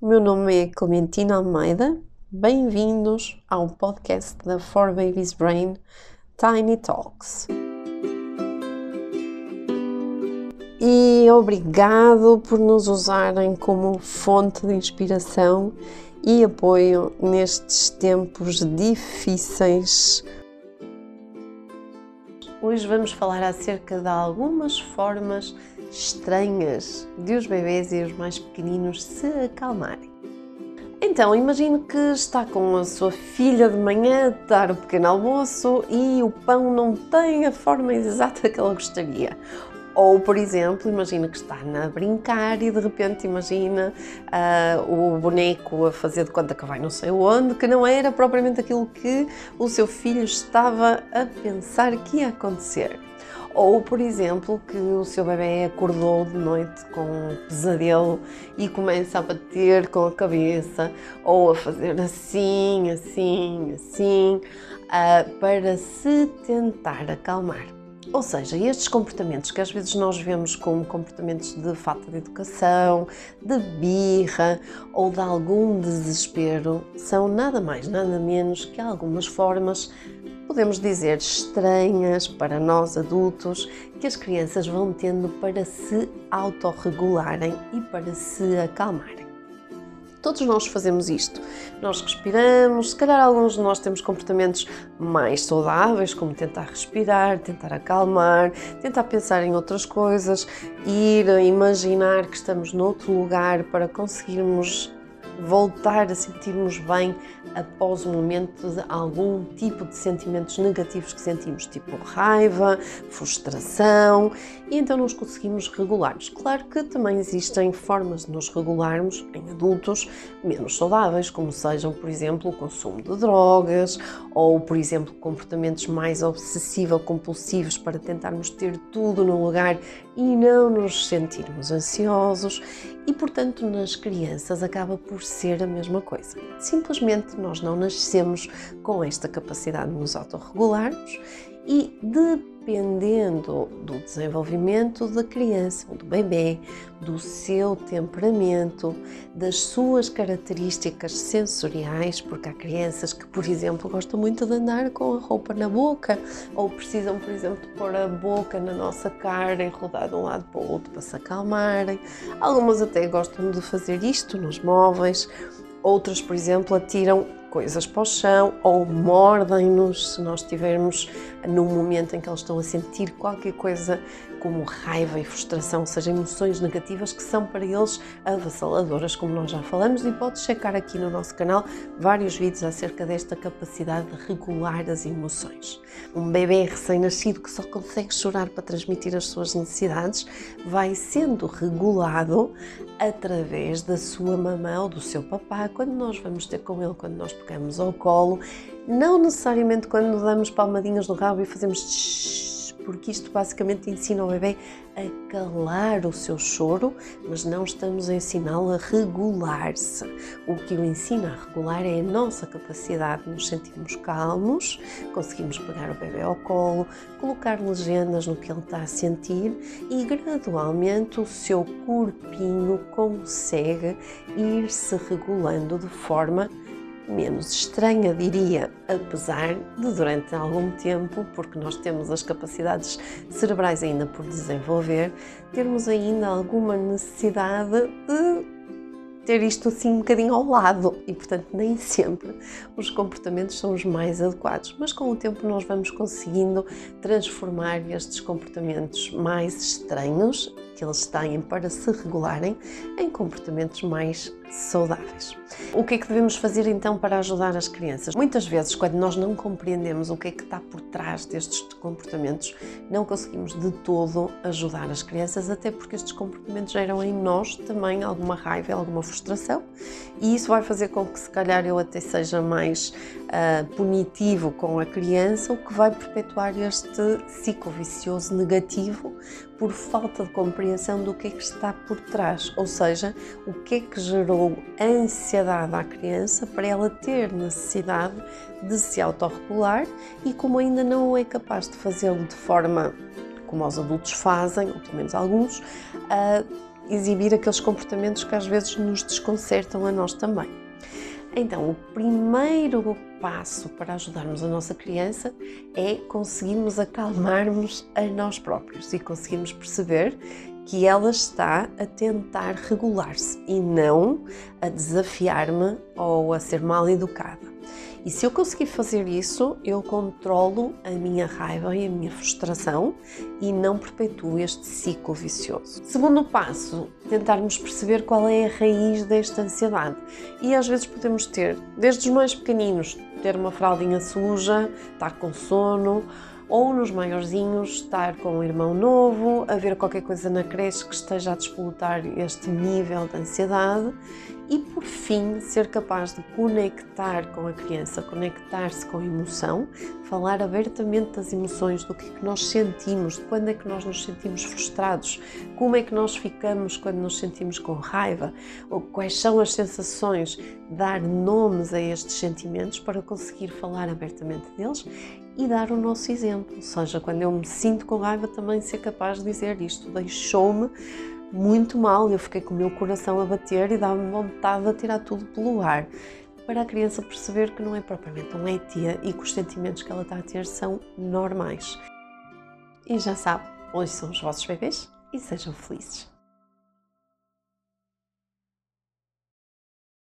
o meu nome é Clementina Almeida. Bem-vindos ao podcast da For Babies Brain Tiny Talks. E obrigado por nos usarem como fonte de inspiração e apoio nestes tempos difíceis. Hoje vamos falar acerca de algumas formas estranhas de os bebês e os mais pequeninos se acalmarem. Então, imagine que está com a sua filha de manhã a dar o pequeno almoço e o pão não tem a forma exata que ela gostaria. Ou, por exemplo, imagina que está a brincar e de repente imagina uh, o boneco a fazer de conta que vai não sei onde, que não era propriamente aquilo que o seu filho estava a pensar que ia acontecer. Ou, por exemplo, que o seu bebê acordou de noite com um pesadelo e começa a bater com a cabeça ou a fazer assim, assim, assim, uh, para se tentar acalmar. Ou seja, estes comportamentos que às vezes nós vemos como comportamentos de falta de educação, de birra ou de algum desespero, são nada mais, nada menos que algumas formas podemos dizer, estranhas para nós adultos que as crianças vão tendo para se autorregularem e para se acalmarem. Todos nós fazemos isto. Nós respiramos, se calhar alguns de nós temos comportamentos mais saudáveis, como tentar respirar, tentar acalmar, tentar pensar em outras coisas, ir imaginar que estamos noutro lugar para conseguirmos voltar a sentirmos bem após o momento de algum tipo de sentimentos negativos que sentimos, tipo raiva, frustração, e então nos conseguimos regularmos. Claro que também existem formas de nos regularmos em adultos menos saudáveis, como sejam, por exemplo, o consumo de drogas ou, por exemplo, comportamentos mais obsessivo-compulsivos para tentarmos ter tudo no lugar e não nos sentirmos ansiosos e, portanto, nas crianças acaba por ser a mesma coisa. Simplesmente nós não nascemos com esta capacidade de nos autorregularmos e dependendo do desenvolvimento da criança do bebê, do seu temperamento, das suas características sensoriais, porque há crianças que, por exemplo, gostam muito de andar com a roupa na boca ou precisam, por exemplo, de pôr a boca na nossa cara e rodar de um lado para o outro para se acalmarem. Algumas até gostam de fazer isto nos móveis. Outras, por exemplo, atiram coisas para o chão ou mordem-nos se nós estivermos num momento em que eles estão a sentir qualquer coisa como raiva e frustração, ou seja, emoções negativas que são para eles avassaladoras, como nós já falamos, e podes checar aqui no nosso canal vários vídeos acerca desta capacidade de regular as emoções. Um bebê recém-nascido que só consegue chorar para transmitir as suas necessidades vai sendo regulado através da sua mamã ou do seu papá, quando nós vamos ter com ele, quando nós pegamos ao colo, não necessariamente quando damos palmadinhas no rabo e fazemos porque isto basicamente ensina o bebê a calar o seu choro, mas não estamos a ensiná-lo a regular-se. O que o ensina a regular é a nossa capacidade de nos sentirmos calmos, conseguimos pegar o bebê ao colo, colocar legendas no que ele está a sentir e gradualmente o seu corpinho consegue ir se regulando de forma menos estranha, diria, apesar de durante algum tempo, porque nós temos as capacidades cerebrais ainda por desenvolver, termos ainda alguma necessidade de ter isto assim um bocadinho ao lado. E, portanto, nem sempre os comportamentos são os mais adequados, mas com o tempo nós vamos conseguindo transformar estes comportamentos mais estranhos que eles têm para se regularem em comportamentos mais saudáveis. O que é que devemos fazer então para ajudar as crianças? Muitas vezes, quando nós não compreendemos o que é que está por trás destes comportamentos, não conseguimos de todo ajudar as crianças, até porque estes comportamentos geram em nós também alguma raiva, alguma frustração, e isso vai fazer com que, se calhar, eu até seja mais uh, punitivo com a criança, o que vai perpetuar este ciclo vicioso negativo por falta de compreensão do que é que está por trás, ou seja, o que é que gerou ansiedade à criança para ela ter necessidade de se autorregular e como ainda não é capaz de fazê-lo de forma como os adultos fazem, ou pelo menos alguns, uh, exibir aqueles comportamentos que às vezes nos desconcertam a nós também. Então, o primeiro passo para ajudarmos a nossa criança é conseguirmos acalmarmos a nós próprios e conseguirmos perceber que ela está a tentar regular-se e não a desafiar-me ou a ser mal educada. E se eu conseguir fazer isso, eu controlo a minha raiva e a minha frustração e não perpetuo este ciclo vicioso. Segundo passo, tentarmos perceber qual é a raiz desta ansiedade. E às vezes podemos ter, desde os mais pequeninos, ter uma fraldinha suja, estar com sono, ou nos maiorzinhos estar com um irmão novo, haver qualquer coisa na creche que esteja a despolutar este nível de ansiedade e por fim ser capaz de conectar com a criança, conectar-se com a emoção, falar abertamente das emoções, do que é que nós sentimos, de quando é que nós nos sentimos frustrados, como é que nós ficamos quando nos sentimos com raiva, ou quais são as sensações, dar nomes a estes sentimentos para conseguir falar abertamente deles e dar o nosso exemplo. Ou seja, quando eu me sinto com raiva, também ser capaz de dizer isto deixou-me muito mal, eu fiquei com o meu coração a bater e dava-me vontade de tirar tudo pelo ar. Para a criança perceber que não é propriamente um ET e que os sentimentos que ela está a ter são normais. E já sabe, hoje são os vossos bebês e sejam felizes.